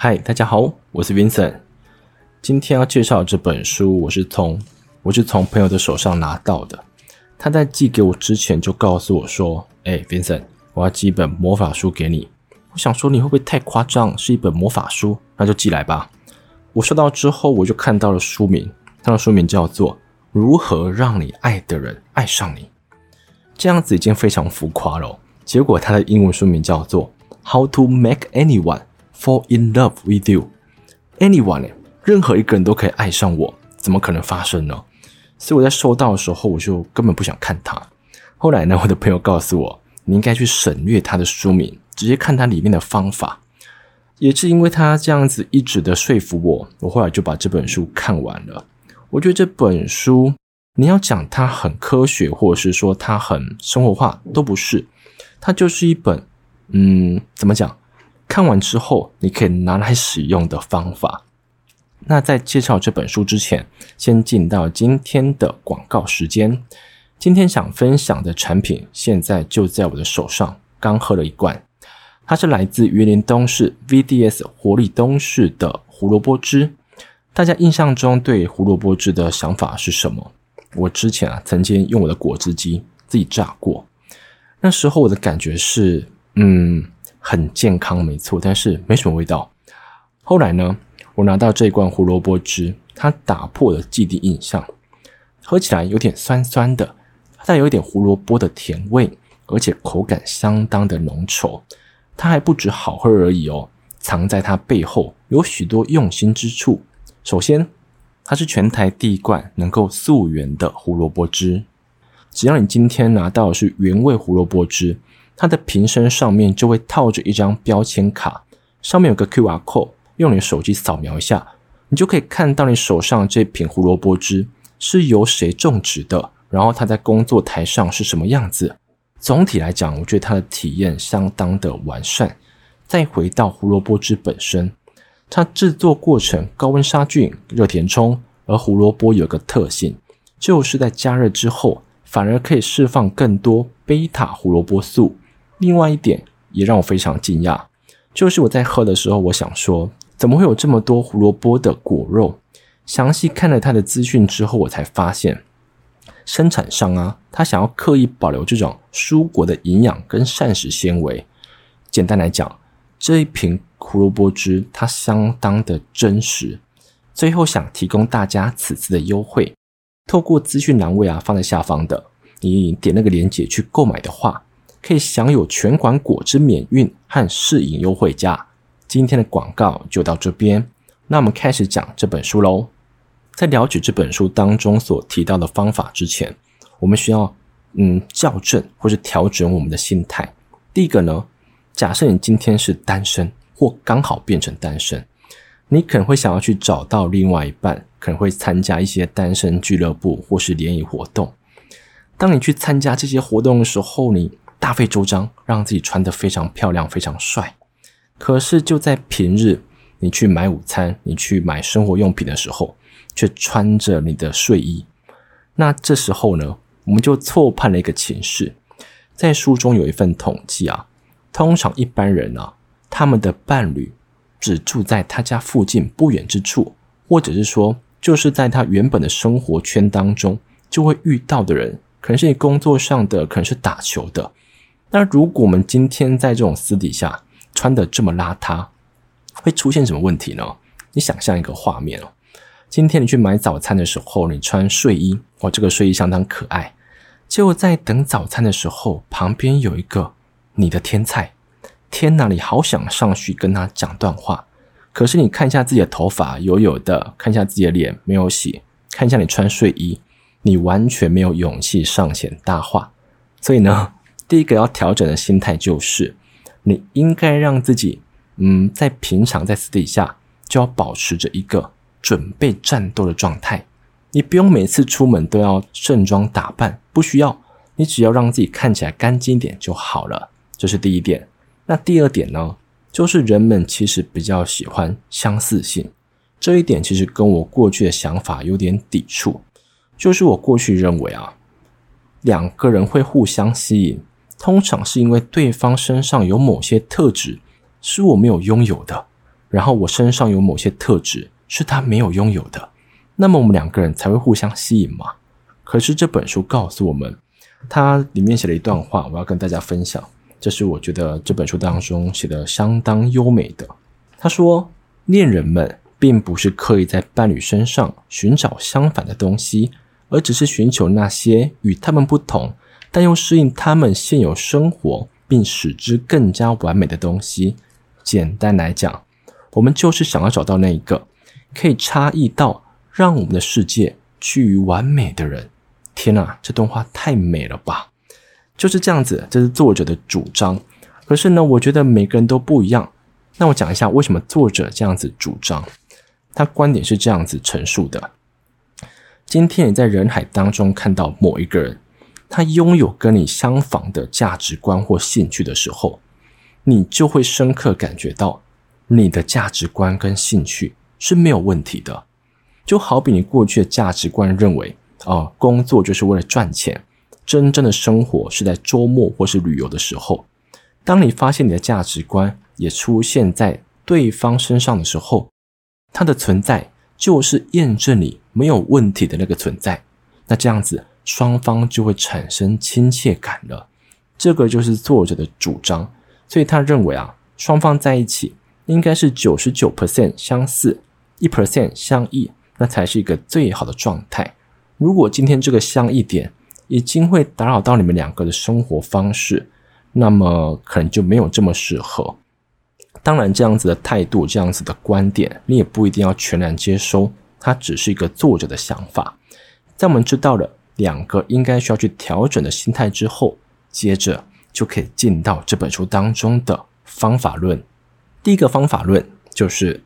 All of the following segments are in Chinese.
嗨，大家好，我是 Vincent。今天要介绍这本书，我是从我是从朋友的手上拿到的。他在寄给我之前就告诉我说：“哎，Vincent，我要寄一本魔法书给你。”我想说你会不会太夸张？是一本魔法书，那就寄来吧。我收到之后，我就看到了书名，它的书名叫做《如何让你爱的人爱上你》。这样子已经非常浮夸了。结果它的英文书名叫做《How to Make Anyone》。Fall in love with you, anyone，任何一个人都可以爱上我，怎么可能发生呢？所以我在收到的时候，我就根本不想看它。后来呢，我的朋友告诉我，你应该去省略它的书名，直接看它里面的方法。也是因为他这样子一直的说服我，我后来就把这本书看完了。我觉得这本书，你要讲它很科学，或者是说它很生活化，都不是。它就是一本，嗯，怎么讲？看完之后，你可以拿来使用的方法。那在介绍这本书之前，先进到今天的广告时间。今天想分享的产品，现在就在我的手上，刚喝了一罐。它是来自云林东市 VDS 活力东市的胡萝卜汁。大家印象中对胡萝卜汁的想法是什么？我之前啊，曾经用我的果汁机自己榨过，那时候我的感觉是，嗯。很健康，没错，但是没什么味道。后来呢，我拿到这罐胡萝卜汁，它打破了既定印象，喝起来有点酸酸的，带有一点胡萝卜的甜味，而且口感相当的浓稠。它还不止好喝而已哦，藏在它背后有许多用心之处。首先，它是全台第一罐能够溯源的胡萝卜汁，只要你今天拿到的是原味胡萝卜汁。它的瓶身上面就会套着一张标签卡，上面有个 QR code，用你手机扫描一下，你就可以看到你手上这瓶胡萝卜汁是由谁种植的，然后它在工作台上是什么样子。总体来讲，我觉得它的体验相当的完善。再回到胡萝卜汁本身，它制作过程高温杀菌、热填充，而胡萝卜有个特性，就是在加热之后，反而可以释放更多贝塔胡萝卜素。另外一点也让我非常惊讶，就是我在喝的时候，我想说，怎么会有这么多胡萝卜的果肉？详细看了它的资讯之后，我才发现，生产商啊，他想要刻意保留这种蔬果的营养跟膳食纤维。简单来讲，这一瓶胡萝卜汁它相当的真实。最后想提供大家此次的优惠，透过资讯栏位啊放在下方的，你点那个链接去购买的话。可以享有全馆果汁免运和试饮优惠价。今天的广告就到这边，那我们开始讲这本书喽。在了解这本书当中所提到的方法之前，我们需要嗯校正或是调整我们的心态。第一个呢，假设你今天是单身或刚好变成单身，你可能会想要去找到另外一半，可能会参加一些单身俱乐部或是联谊活动。当你去参加这些活动的时候，你大费周章，让自己穿得非常漂亮、非常帅。可是就在平日，你去买午餐、你去买生活用品的时候，却穿着你的睡衣。那这时候呢，我们就错判了一个情势。在书中有一份统计啊，通常一般人啊，他们的伴侣只住在他家附近不远之处，或者是说，就是在他原本的生活圈当中就会遇到的人，可能是你工作上的，可能是打球的。那如果我们今天在这种私底下穿的这么邋遢，会出现什么问题呢？你想象一个画面哦，今天你去买早餐的时候，你穿睡衣，哇，这个睡衣相当可爱。结果在等早餐的时候，旁边有一个你的天菜，天哪，你好想上去跟他讲段话，可是你看一下自己的头发油油的，看一下自己的脸没有洗，看一下你穿睡衣，你完全没有勇气上前搭话。所以呢，第一个要调整的心态就是，你应该让自己，嗯，在平常在私底下就要保持着一个准备战斗的状态。你不用每次出门都要盛装打扮，不需要，你只要让自己看起来干净点就好了。这是第一点。那第二点呢，就是人们其实比较喜欢相似性，这一点其实跟我过去的想法有点抵触。就是我过去认为啊，两个人会互相吸引。通常是因为对方身上有某些特质是我没有拥有的，然后我身上有某些特质是他没有拥有的，那么我们两个人才会互相吸引嘛。可是这本书告诉我们，它里面写了一段话，我要跟大家分享。这是我觉得这本书当中写的相当优美的。他说，恋人们并不是刻意在伴侣身上寻找相反的东西，而只是寻求那些与他们不同，但又适应他们现有生活，并使之更加完美的东西。简单来讲，我们就是想要找到那一个可以差异到让我们的世界趋于完美的人。天哪，这段话太美了吧！就是这样子，这是作者的主张。可是呢，我觉得每个人都不一样。那我讲一下为什么作者这样子主张。他观点是这样子陈述的：今天你在人海当中看到某一个人，他拥有跟你相仿的价值观或兴趣的时候，你就会深刻感觉到你的价值观跟兴趣是没有问题的。就好比你过去的价值观认为，啊，工作就是为了赚钱。真正的生活是在周末或是旅游的时候，当你发现你的价值观也出现在对方身上的时候，它的存在就是验证你没有问题的那个存在。那这样子，双方就会产生亲切感了。这个就是作者的主张，所以他认为啊，双方在一起应该是九十九 percent 相似，一 percent 相异，那才是一个最好的状态。如果今天这个相异点，已经会打扰到你们两个的生活方式，那么可能就没有这么适合。当然，这样子的态度、这样子的观点，你也不一定要全然接收，它只是一个作者的想法。在我们知道了两个应该需要去调整的心态之后，接着就可以进到这本书当中的方法论。第一个方法论就是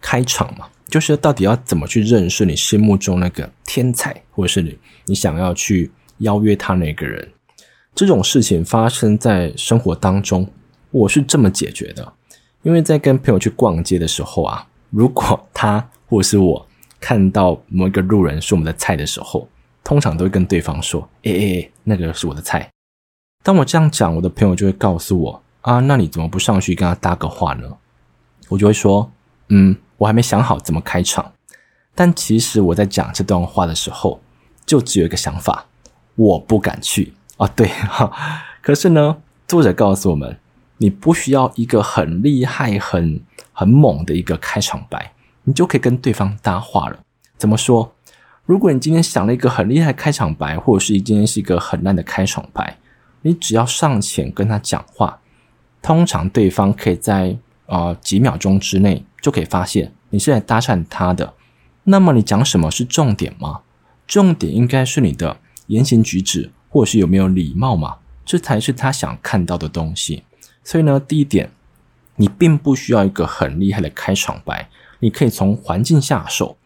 开场嘛。就是到底要怎么去认识你心目中那个天才，或者是你你想要去邀约他那个人？这种事情发生在生活当中，我是这么解决的。因为在跟朋友去逛街的时候啊，如果他或者是我看到某一个路人是我们的菜的时候，通常都会跟对方说：“诶诶诶，那个是我的菜。”当我这样讲，我的朋友就会告诉我：“啊，那你怎么不上去跟他搭个话呢？”我就会说：“嗯。”我还没想好怎么开场，但其实我在讲这段话的时候，就只有一个想法：我不敢去啊。对哈，可是呢，作者告诉我们，你不需要一个很厉害、很很猛的一个开场白，你就可以跟对方搭话了。怎么说？如果你今天想了一个很厉害的开场白，或者是今天是一个很烂的开场白，你只要上前跟他讲话，通常对方可以在啊、呃、几秒钟之内。就可以发现你是来搭讪他的，那么你讲什么是重点吗？重点应该是你的言行举止，或是有没有礼貌嘛？这才是他想看到的东西。所以呢，第一点，你并不需要一个很厉害的开场白，你可以从环境下手。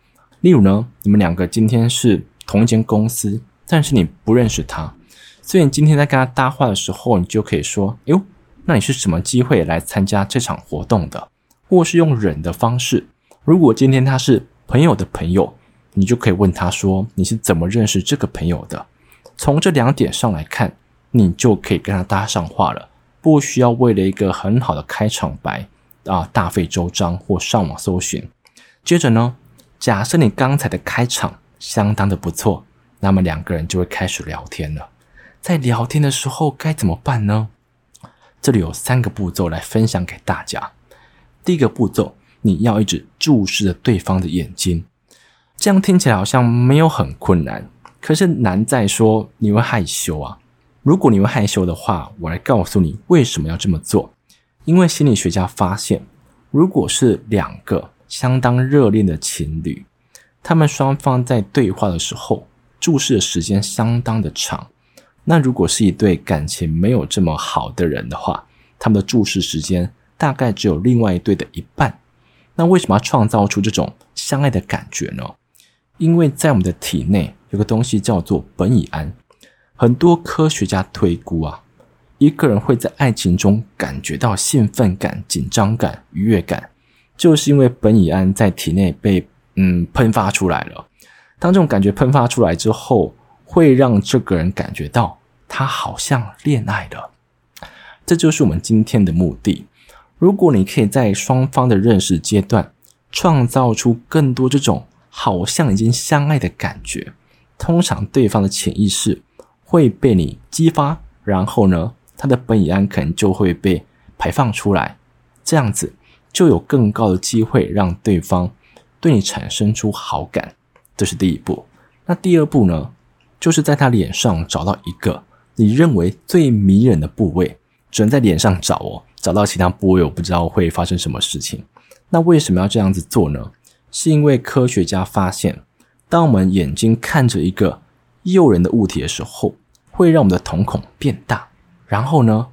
例如呢，你们两个今天是同一间公司，但是你不认识他，所以你今天在跟他搭话的时候，你就可以说：“哟，那你是什么机会来参加这场活动的？”或是用忍的方式，如果今天他是朋友的朋友，你就可以问他说：“你是怎么认识这个朋友的？”从这两点上来看，你就可以跟他搭上话了，不需要为了一个很好的开场白啊大费周章或上网搜寻。接着呢，假设你刚才的开场相当的不错，那么两个人就会开始聊天了。在聊天的时候该怎么办呢？这里有三个步骤来分享给大家。第一个步骤，你要一直注视着对方的眼睛，这样听起来好像没有很困难，可是难在说你会害羞啊。如果你会害羞的话，我来告诉你为什么要这么做。因为心理学家发现，如果是两个相当热恋的情侣，他们双方在对话的时候注视的时间相当的长，那如果是一对感情没有这么好的人的话，他们的注视时间。大概只有另外一对的一半。那为什么要创造出这种相爱的感觉呢？因为在我们的体内有个东西叫做苯乙胺。很多科学家推估啊，一个人会在爱情中感觉到兴奋感、紧张感、愉悦感，就是因为苯乙胺在体内被嗯喷发出来了。当这种感觉喷发出来之后，会让这个人感觉到他好像恋爱了。这就是我们今天的目的。如果你可以在双方的认识阶段创造出更多这种好像已经相爱的感觉，通常对方的潜意识会被你激发，然后呢，他的苯乙胺可能就会被排放出来，这样子就有更高的机会让对方对你产生出好感。这是第一步。那第二步呢，就是在他脸上找到一个你认为最迷人的部位，只能在脸上找哦。找到其他部位，我不知道会发生什么事情。那为什么要这样子做呢？是因为科学家发现，当我们眼睛看着一个诱人的物体的时候，会让我们的瞳孔变大。然后呢，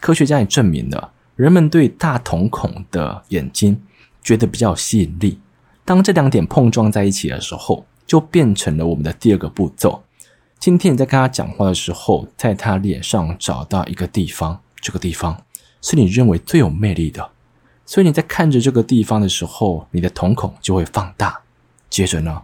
科学家也证明了，人们对大瞳孔的眼睛觉得比较有吸引力。当这两点碰撞在一起的时候，就变成了我们的第二个步骤。今天你在跟他讲话的时候，在他脸上找到一个地方，这个地方。是你认为最有魅力的，所以你在看着这个地方的时候，你的瞳孔就会放大。接着呢，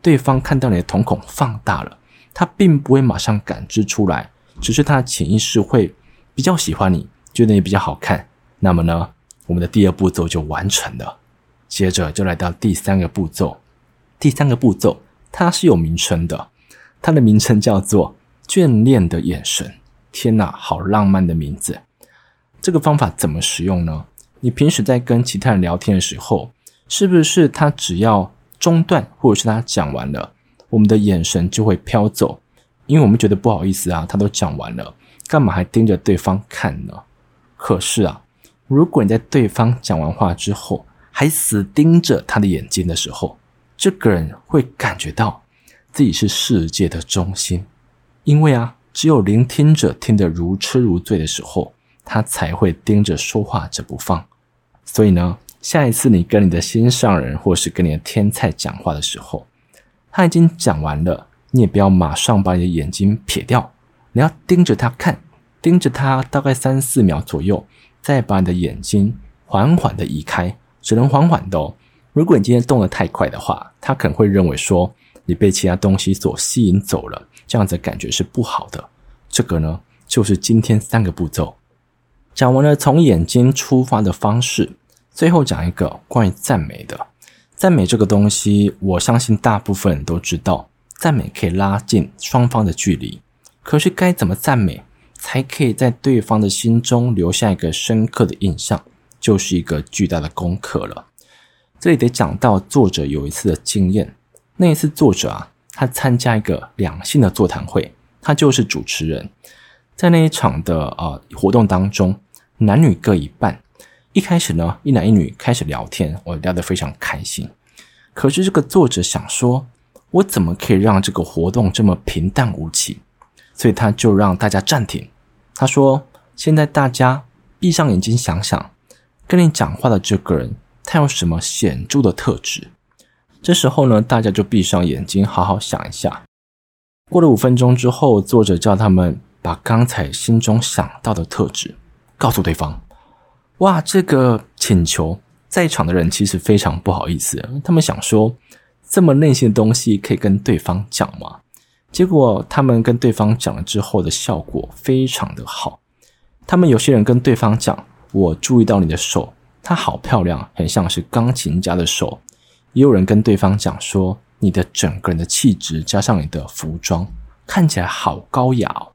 对方看到你的瞳孔放大了，他并不会马上感知出来，只是他潜意识会比较喜欢你，觉得你比较好看。那么呢，我们的第二步骤就完成了。接着就来到第三个步骤，第三个步骤它是有名称的，它的名称叫做眷恋的眼神。天哪，好浪漫的名字！这个方法怎么使用呢？你平时在跟其他人聊天的时候，是不是他只要中断，或者是他讲完了，我们的眼神就会飘走？因为我们觉得不好意思啊，他都讲完了，干嘛还盯着对方看呢？可是啊，如果你在对方讲完话之后，还死盯着他的眼睛的时候，这个人会感觉到自己是世界的中心，因为啊，只有聆听者听得如痴如醉的时候。他才会盯着说话者不放，所以呢，下一次你跟你的心上人或是跟你的天菜讲话的时候，他已经讲完了，你也不要马上把你的眼睛撇掉，你要盯着他看，盯着他大概三四秒左右，再把你的眼睛缓缓的移开，只能缓缓的哦。如果你今天动得太快的话，他可能会认为说你被其他东西所吸引走了，这样子感觉是不好的。这个呢，就是今天三个步骤。讲完了从眼睛出发的方式，最后讲一个关于赞美的。赞美这个东西，我相信大部分人都知道，赞美可以拉近双方的距离。可是该怎么赞美，才可以在对方的心中留下一个深刻的印象，就是一个巨大的功课了。这里得讲到作者有一次的经验。那一次作者啊，他参加一个两性的座谈会，他就是主持人。在那一场的呃活动当中，男女各一半。一开始呢，一男一女开始聊天，我聊得非常开心。可是这个作者想说，我怎么可以让这个活动这么平淡无奇？所以他就让大家暂停。他说：“现在大家闭上眼睛想想，跟你讲话的这个人，他有什么显著的特质？”这时候呢，大家就闭上眼睛，好好想一下。过了五分钟之后，作者叫他们。把刚才心中想到的特质告诉对方。哇，这个请求在场的人其实非常不好意思，他们想说这么内心的东西可以跟对方讲吗？结果他们跟对方讲了之后的效果非常的好。他们有些人跟对方讲：“我注意到你的手，它好漂亮，很像是钢琴家的手。”也有人跟对方讲说：“你的整个人的气质加上你的服装，看起来好高雅哦。”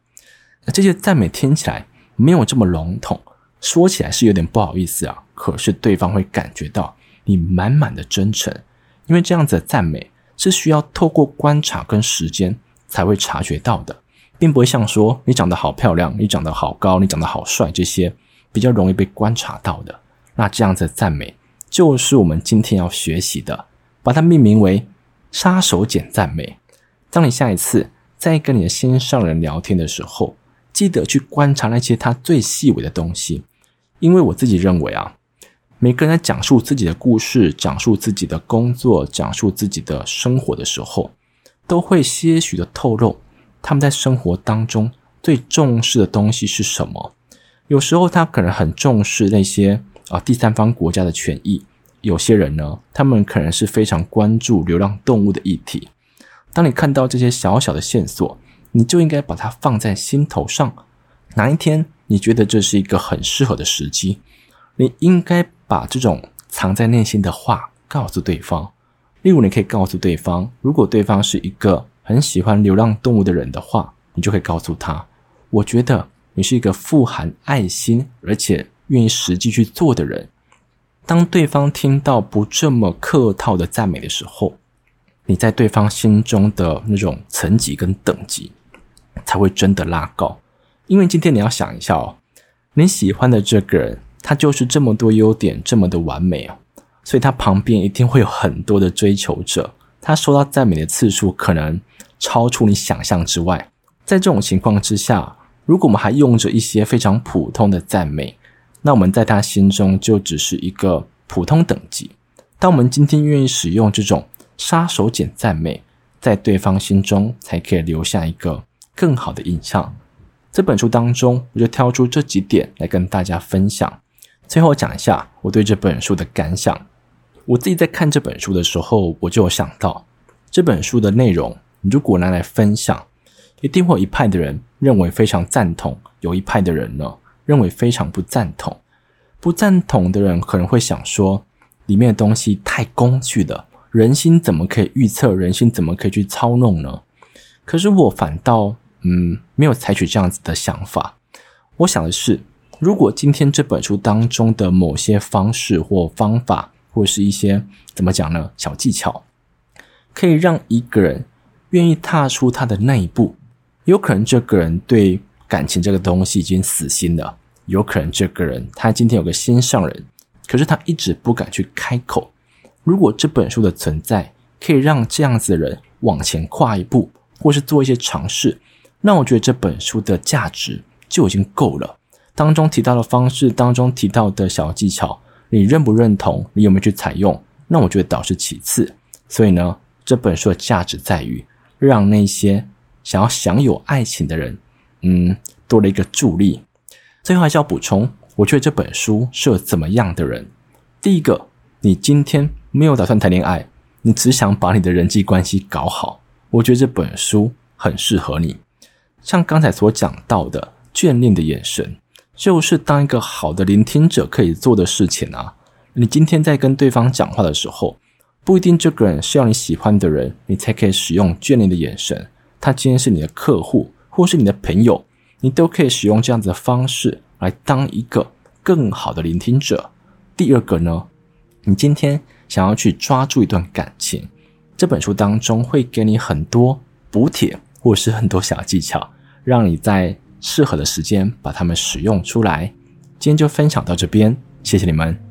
那这些赞美听起来没有这么笼统，说起来是有点不好意思啊。可是对方会感觉到你满满的真诚，因为这样子的赞美是需要透过观察跟时间才会察觉到的，并不会像说你长得好漂亮、你长得好高、你长得好帅这些比较容易被观察到的。那这样子的赞美就是我们今天要学习的，把它命名为杀手锏赞美。当你下一次在跟你的心上人聊天的时候，记得去观察那些他最细微的东西，因为我自己认为啊，每个人在讲述自己的故事、讲述自己的工作、讲述自己的生活的时候，都会些许的透露他们在生活当中最重视的东西是什么。有时候他可能很重视那些啊第三方国家的权益，有些人呢，他们可能是非常关注流浪动物的议题。当你看到这些小小的线索，你就应该把它放在心头上。哪一天你觉得这是一个很适合的时机，你应该把这种藏在内心的话告诉对方。例如，你可以告诉对方，如果对方是一个很喜欢流浪动物的人的话，你就可以告诉他：“我觉得你是一个富含爱心，而且愿意实际去做的人。”当对方听到不这么客套的赞美的时候，你在对方心中的那种层级跟等级才会真的拉高。因为今天你要想一下哦，你喜欢的这个人，他就是这么多优点，这么的完美啊，所以他旁边一定会有很多的追求者，他收到赞美的次数可能超出你想象之外。在这种情况之下，如果我们还用着一些非常普通的赞美，那我们在他心中就只是一个普通等级。当我们今天愿意使用这种杀手锏赞美，在对方心中才可以留下一个更好的印象。这本书当中，我就挑出这几点来跟大家分享。最后讲一下我对这本书的感想。我自己在看这本书的时候，我就有想到这本书的内容，如果拿来分享，一定会有一派的人认为非常赞同，有一派的人呢认为非常不赞同。不赞同的人可能会想说，里面的东西太工具了，人心怎么可以预测？人心怎么可以去操弄呢？可是我反倒。嗯，没有采取这样子的想法。我想的是，如果今天这本书当中的某些方式或方法，或是一些怎么讲呢，小技巧，可以让一个人愿意踏出他的那一步，有可能这个人对感情这个东西已经死心了，有可能这个人他今天有个心上人，可是他一直不敢去开口。如果这本书的存在可以让这样子的人往前跨一步，或是做一些尝试。那我觉得这本书的价值就已经够了。当中提到的方式，当中提到的小技巧，你认不认同？你有没有去采用？那我觉得倒是其次。所以呢，这本书的价值在于让那些想要享有爱情的人，嗯，多了一个助力。最后还是要补充，我觉得这本书适合怎么样的人？第一个，你今天没有打算谈恋爱，你只想把你的人际关系搞好，我觉得这本书很适合你。像刚才所讲到的眷恋的眼神，就是当一个好的聆听者可以做的事情啊。你今天在跟对方讲话的时候，不一定这个人是要你喜欢的人，你才可以使用眷恋的眼神。他今天是你的客户，或是你的朋友，你都可以使用这样子的方式来当一个更好的聆听者。第二个呢，你今天想要去抓住一段感情，这本书当中会给你很多补帖，或是很多小技巧。让你在适合的时间把它们使用出来。今天就分享到这边，谢谢你们。